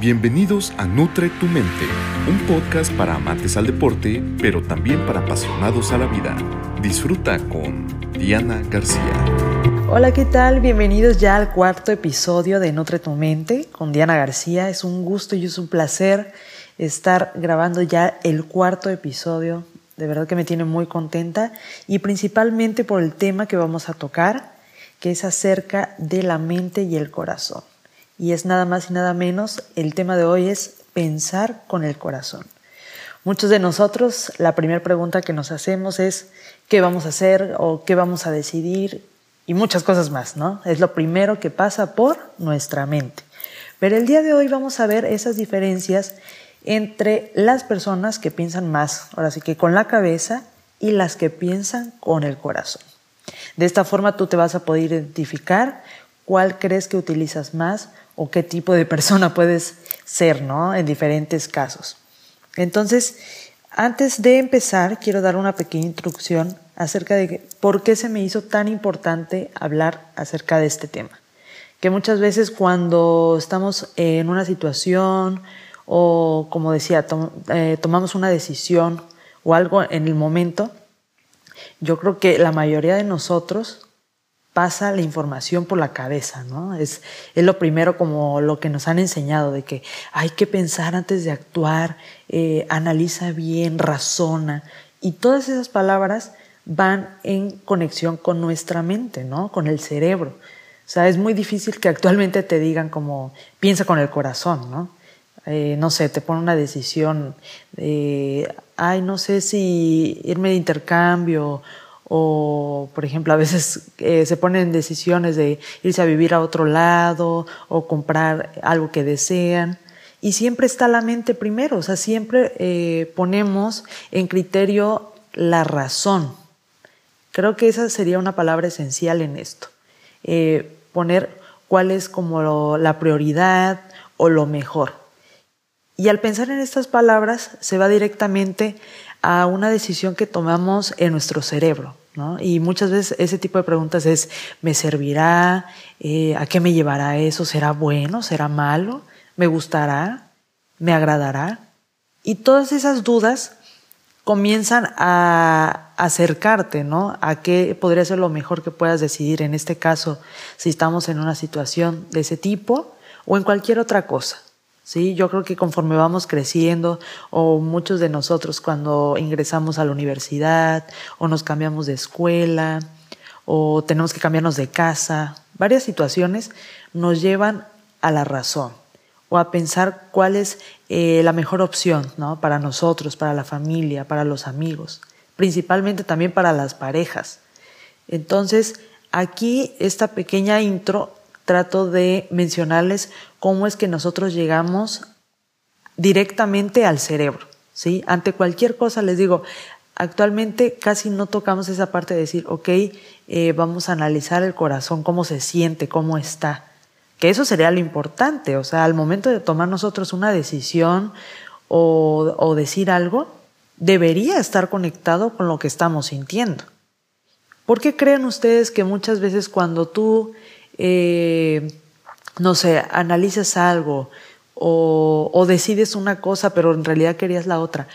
Bienvenidos a Nutre tu Mente, un podcast para amantes al deporte, pero también para apasionados a la vida. Disfruta con Diana García. Hola, ¿qué tal? Bienvenidos ya al cuarto episodio de Nutre tu Mente con Diana García. Es un gusto y es un placer estar grabando ya el cuarto episodio. De verdad que me tiene muy contenta y principalmente por el tema que vamos a tocar, que es acerca de la mente y el corazón y es nada más y nada menos, el tema de hoy es pensar con el corazón. Muchos de nosotros, la primera pregunta que nos hacemos es qué vamos a hacer o qué vamos a decidir y muchas cosas más, ¿no? Es lo primero que pasa por nuestra mente. Pero el día de hoy vamos a ver esas diferencias entre las personas que piensan más, ahora sí que con la cabeza, y las que piensan con el corazón. De esta forma tú te vas a poder identificar cuál crees que utilizas más o qué tipo de persona puedes ser, ¿no? En diferentes casos. Entonces, antes de empezar, quiero dar una pequeña introducción acerca de por qué se me hizo tan importante hablar acerca de este tema. Que muchas veces cuando estamos en una situación o, como decía, eh, tomamos una decisión o algo en el momento, yo creo que la mayoría de nosotros pasa la información por la cabeza, ¿no? Es, es lo primero como lo que nos han enseñado, de que hay que pensar antes de actuar, eh, analiza bien, razona, y todas esas palabras van en conexión con nuestra mente, ¿no? Con el cerebro. O sea, es muy difícil que actualmente te digan como piensa con el corazón, ¿no? Eh, no sé, te pone una decisión de, ay, no sé si irme de intercambio o por ejemplo a veces eh, se ponen decisiones de irse a vivir a otro lado o comprar algo que desean y siempre está la mente primero, o sea, siempre eh, ponemos en criterio la razón. Creo que esa sería una palabra esencial en esto, eh, poner cuál es como la prioridad o lo mejor. Y al pensar en estas palabras se va directamente a una decisión que tomamos en nuestro cerebro. Y muchas veces ese tipo de preguntas es, ¿me servirá? Eh, ¿A qué me llevará eso? ¿Será bueno? ¿Será malo? ¿Me gustará? ¿Me agradará? Y todas esas dudas comienzan a acercarte, ¿no? A qué podría ser lo mejor que puedas decidir en este caso, si estamos en una situación de ese tipo o en cualquier otra cosa. ¿Sí? Yo creo que conforme vamos creciendo, o muchos de nosotros cuando ingresamos a la universidad, o nos cambiamos de escuela, o tenemos que cambiarnos de casa, varias situaciones nos llevan a la razón o a pensar cuál es eh, la mejor opción ¿no? para nosotros, para la familia, para los amigos, principalmente también para las parejas. Entonces, aquí esta pequeña intro trato de mencionarles cómo es que nosotros llegamos directamente al cerebro. ¿sí? Ante cualquier cosa les digo, actualmente casi no tocamos esa parte de decir, ok, eh, vamos a analizar el corazón, cómo se siente, cómo está. Que eso sería lo importante, o sea, al momento de tomar nosotros una decisión o, o decir algo, debería estar conectado con lo que estamos sintiendo. ¿Por qué creen ustedes que muchas veces cuando tú eh, no sé, analizas algo o, decides una cosa, pero en realidad querías la otra,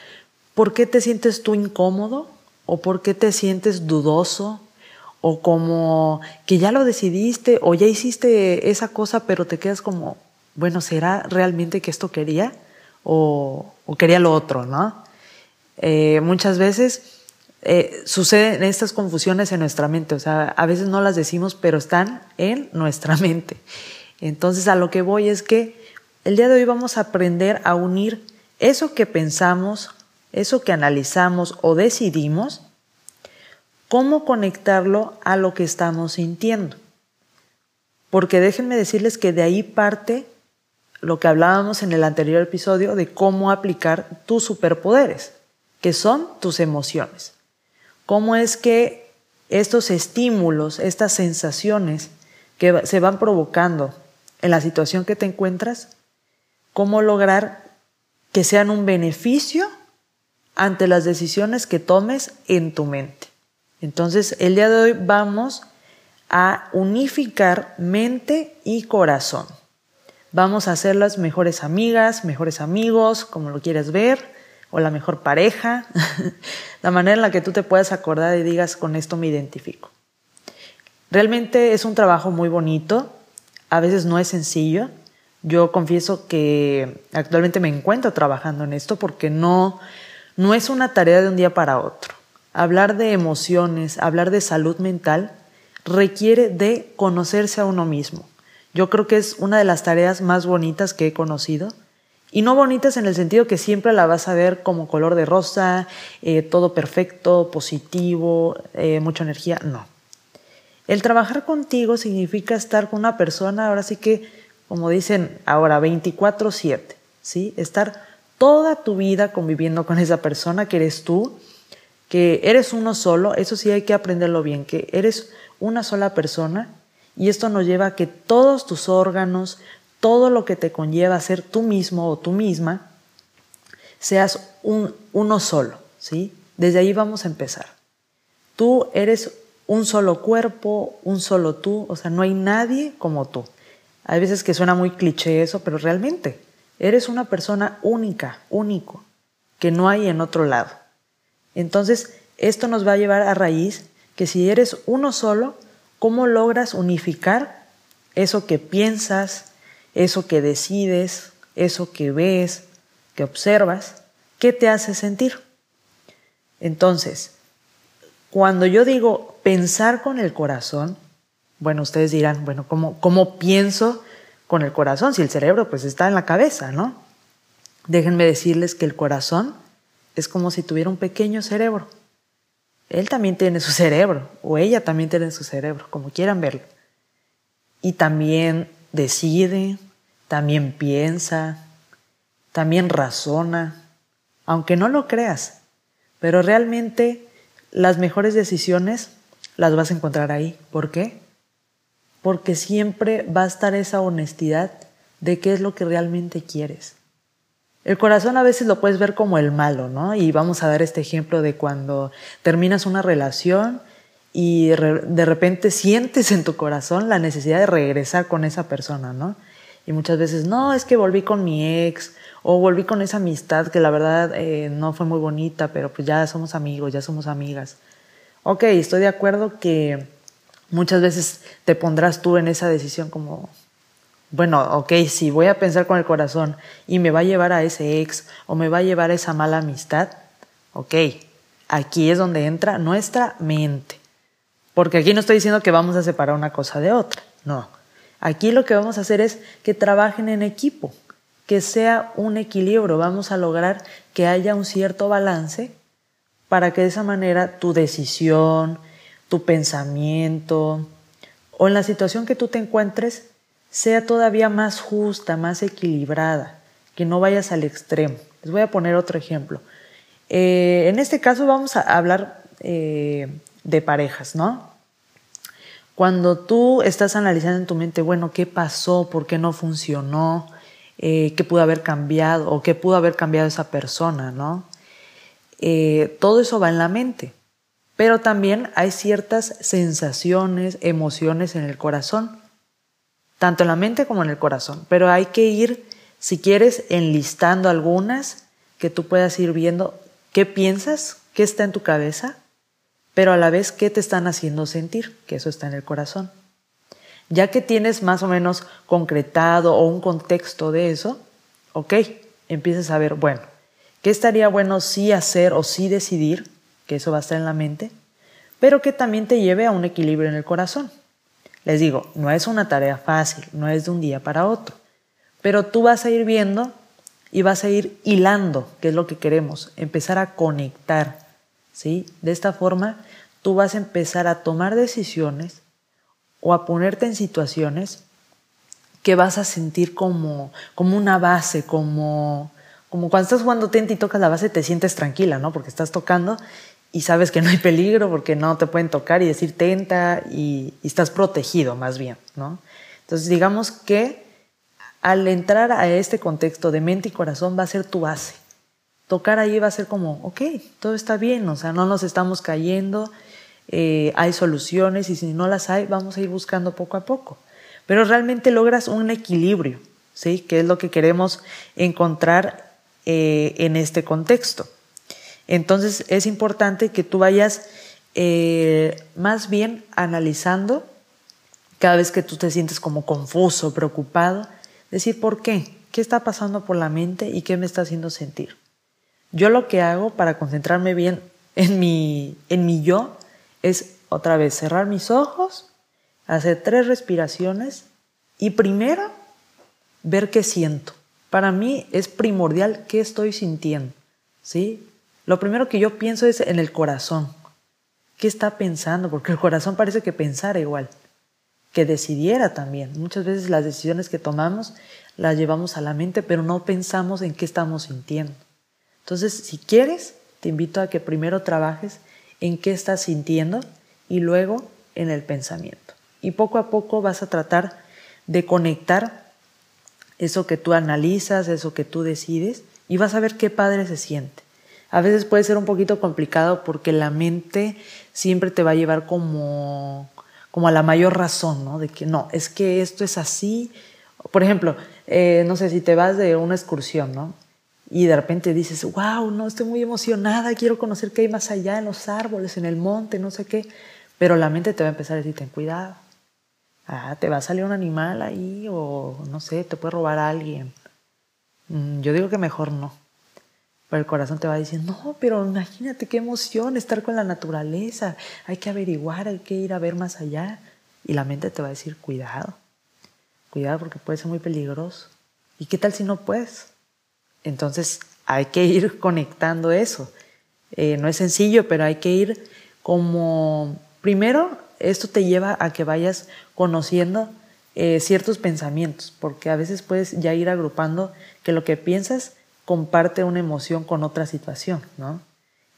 ¿por qué te sientes tú incómodo? ¿O por qué te sientes dudoso? O como que ya lo decidiste o ya hiciste esa cosa, pero te quedas como, bueno, ¿será realmente que esto quería? O, quería lo otro, ¿no? Eh, muchas veces eh, suceden estas confusiones en nuestra mente, o sea, a veces no las decimos, pero están en nuestra mente. Entonces a lo que voy es que el día de hoy vamos a aprender a unir eso que pensamos, eso que analizamos o decidimos, cómo conectarlo a lo que estamos sintiendo. Porque déjenme decirles que de ahí parte lo que hablábamos en el anterior episodio de cómo aplicar tus superpoderes, que son tus emociones cómo es que estos estímulos, estas sensaciones que se van provocando en la situación que te encuentras, cómo lograr que sean un beneficio ante las decisiones que tomes en tu mente. Entonces, el día de hoy vamos a unificar mente y corazón. vamos a ser las mejores amigas, mejores amigos, como lo quieres ver, o la mejor pareja, la manera en la que tú te puedas acordar y digas, con esto me identifico. Realmente es un trabajo muy bonito, a veces no es sencillo. Yo confieso que actualmente me encuentro trabajando en esto porque no, no es una tarea de un día para otro. Hablar de emociones, hablar de salud mental, requiere de conocerse a uno mismo. Yo creo que es una de las tareas más bonitas que he conocido. Y no bonitas en el sentido que siempre la vas a ver como color de rosa, eh, todo perfecto, positivo, eh, mucha energía. No. El trabajar contigo significa estar con una persona, ahora sí que, como dicen ahora, 24/7, ¿sí? Estar toda tu vida conviviendo con esa persona que eres tú, que eres uno solo, eso sí hay que aprenderlo bien, que eres una sola persona y esto nos lleva a que todos tus órganos, todo lo que te conlleva ser tú mismo o tú misma, seas un, uno solo, ¿sí? Desde ahí vamos a empezar. Tú eres un solo cuerpo, un solo tú, o sea, no hay nadie como tú. Hay veces que suena muy cliché eso, pero realmente eres una persona única, único, que no hay en otro lado. Entonces, esto nos va a llevar a raíz que si eres uno solo, ¿cómo logras unificar eso que piensas, eso que decides, eso que ves, que observas? ¿Qué te hace sentir? Entonces, cuando yo digo pensar con el corazón, bueno, ustedes dirán, bueno, ¿cómo, cómo pienso con el corazón? Si el cerebro pues está en la cabeza, ¿no? Déjenme decirles que el corazón es como si tuviera un pequeño cerebro. Él también tiene su cerebro, o ella también tiene su cerebro, como quieran verlo. Y también decide, también piensa, también razona, aunque no lo creas, pero realmente las mejores decisiones las vas a encontrar ahí. ¿Por qué? Porque siempre va a estar esa honestidad de qué es lo que realmente quieres. El corazón a veces lo puedes ver como el malo, ¿no? Y vamos a dar este ejemplo de cuando terminas una relación y de repente sientes en tu corazón la necesidad de regresar con esa persona, ¿no? Y muchas veces, no, es que volví con mi ex o volví con esa amistad que la verdad eh, no fue muy bonita, pero pues ya somos amigos, ya somos amigas. Ok, estoy de acuerdo que muchas veces te pondrás tú en esa decisión como, bueno, ok, si voy a pensar con el corazón y me va a llevar a ese ex o me va a llevar a esa mala amistad, ok, aquí es donde entra nuestra mente. Porque aquí no estoy diciendo que vamos a separar una cosa de otra, no. Aquí lo que vamos a hacer es que trabajen en equipo, que sea un equilibrio, vamos a lograr que haya un cierto balance para que de esa manera tu decisión, tu pensamiento o en la situación que tú te encuentres sea todavía más justa, más equilibrada, que no vayas al extremo. Les voy a poner otro ejemplo. Eh, en este caso vamos a hablar eh, de parejas, ¿no? Cuando tú estás analizando en tu mente, bueno, ¿qué pasó? ¿Por qué no funcionó? Eh, ¿Qué pudo haber cambiado? ¿O qué pudo haber cambiado esa persona, no? todo eso va en la mente. Pero también hay ciertas sensaciones, emociones en el corazón tanto en la mente como en el corazón. Pero hay que ir, si quieres, enlistando algunas que tú puedas ir viendo qué piensas, qué está en tu cabeza, pero a la vez qué te están haciendo sentir, que eso está en el corazón. Ya que tienes más o menos concretado o un contexto de eso, ok, empiezas a ver, bueno, ¿qué estaría bueno sí hacer o sí decidir? Que eso va a estar en la mente, pero que también te lleve a un equilibrio en el corazón. Les digo, no es una tarea fácil, no es de un día para otro, pero tú vas a ir viendo y vas a ir hilando, que es lo que queremos, empezar a conectar, ¿sí? De esta forma, tú vas a empezar a tomar decisiones o a ponerte en situaciones que vas a sentir como, como una base, como, como cuando estás jugando tente y tocas la base te sientes tranquila, ¿no? Porque estás tocando y sabes que no hay peligro porque no te pueden tocar y decir tenta y, estás protegido más bien, ¿no? Entonces digamos que al entrar a este contexto de mente y corazón va a ser tu base. Tocar ahí va a ser como, ok, todo está bien, o sea, no nos estamos cayendo, eh, hay soluciones y si no las hay, vamos a ir buscando poco a poco. Pero realmente logras un equilibrio, ¿sí? Que es lo que queremos encontrar eh, en este contexto. Entonces es importante que tú vayas eh, más bien analizando cada vez que tú te sientes como confuso, preocupado, decir por qué, qué está pasando por la mente y qué me está haciendo sentir. Yo lo que hago para concentrarme bien en mi, en mi yo es otra vez cerrar mis ojos, hacer tres respiraciones y primero ver qué siento. Para mí es primordial qué estoy sintiendo, ¿sí? Lo primero que yo pienso es en el corazón. ¿Qué está pensando? Porque el corazón parece que pensara igual, que decidiera también. Muchas veces las decisiones que tomamos las llevamos a la mente, pero no pensamos en qué estamos sintiendo. Entonces, si quieres, te invito a que primero trabajes en qué estás sintiendo y luego en el pensamiento. Y poco a poco vas a tratar de conectar eso que tú analizas, eso que tú decides, y vas a ver qué padre se siente a veces puede ser un poquito complicado porque la mente siempre te va a llevar como, como a la mayor razón, ¿no? De que no, es que esto es así. Por ejemplo, eh, no sé, si te vas de una excursión, ¿no? Y de repente dices, wow, no, estoy muy emocionada, quiero conocer qué hay más allá en los árboles, en el monte, no sé qué. Pero la mente te va a empezar a decir, ten cuidado. Ah, te va a salir un animal ahí o no sé, te puede robar a alguien. Mm, yo digo que mejor no. Pero el corazón te va diciendo, no, pero imagínate qué emoción estar con la naturaleza, hay que averiguar, hay que ir a ver más allá. Y la mente te va a decir, cuidado, cuidado porque puede ser muy peligroso. ¿Y qué tal si no puedes? Entonces hay que ir conectando eso. Eh, no es sencillo, pero hay que ir como, primero, esto te lleva a que vayas conociendo eh, ciertos pensamientos, porque a veces puedes ya ir agrupando que lo que piensas comparte una emoción con otra situación, ¿no?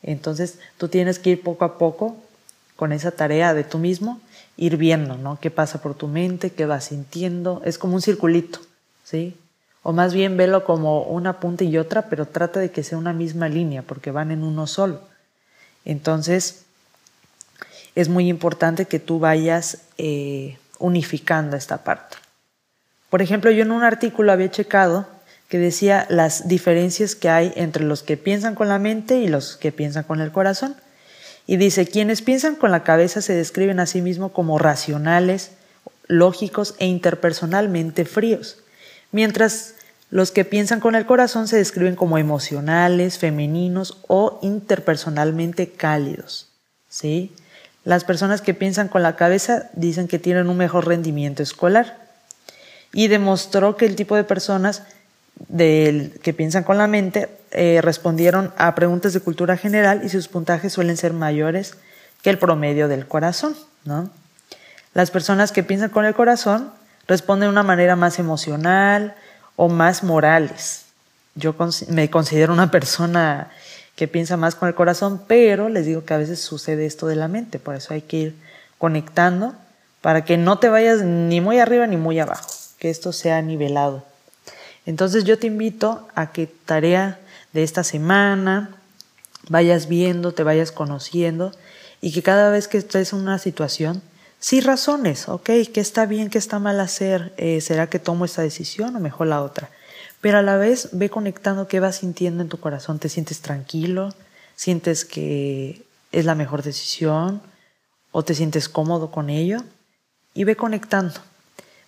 Entonces tú tienes que ir poco a poco con esa tarea de tú mismo, ir viendo, ¿no? ¿Qué pasa por tu mente? ¿Qué vas sintiendo? Es como un circulito, ¿sí? O más bien velo como una punta y otra, pero trata de que sea una misma línea, porque van en uno solo. Entonces, es muy importante que tú vayas eh, unificando esta parte. Por ejemplo, yo en un artículo había checado que decía las diferencias que hay entre los que piensan con la mente y los que piensan con el corazón. Y dice, quienes piensan con la cabeza se describen a sí mismos como racionales, lógicos e interpersonalmente fríos, mientras los que piensan con el corazón se describen como emocionales, femeninos o interpersonalmente cálidos. ¿sí? Las personas que piensan con la cabeza dicen que tienen un mejor rendimiento escolar. Y demostró que el tipo de personas del, que piensan con la mente eh, respondieron a preguntas de cultura general y sus puntajes suelen ser mayores que el promedio del corazón. ¿no? Las personas que piensan con el corazón responden de una manera más emocional o más morales. Yo me considero una persona que piensa más con el corazón, pero les digo que a veces sucede esto de la mente, por eso hay que ir conectando para que no te vayas ni muy arriba ni muy abajo, que esto sea nivelado. Entonces yo te invito a que tarea de esta semana vayas viendo, te vayas conociendo y que cada vez que estés en una situación, sí razones, ok, qué está bien, qué está mal hacer, eh, será que tomo esta decisión o mejor la otra. Pero a la vez ve conectando qué vas sintiendo en tu corazón, te sientes tranquilo, sientes que es la mejor decisión o te sientes cómodo con ello y ve conectando.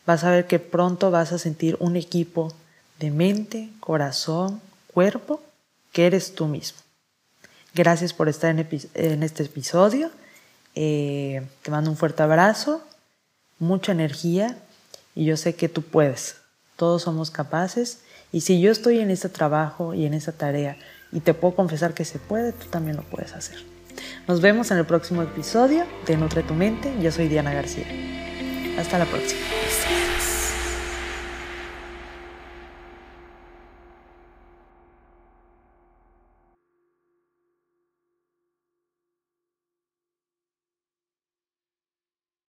Vas a ver que pronto vas a sentir un equipo de mente, corazón, cuerpo, que eres tú mismo. Gracias por estar en, este episodio. Eh, te mando un fuerte abrazo, mucha energía y yo sé que tú puedes. Todos somos capaces y si yo estoy en este trabajo y en esta tarea y te puedo confesar que se puede, tú también lo puedes hacer. Nos vemos en el próximo episodio de Nutre tu Mente. Yo soy Diana García. Hasta la próxima.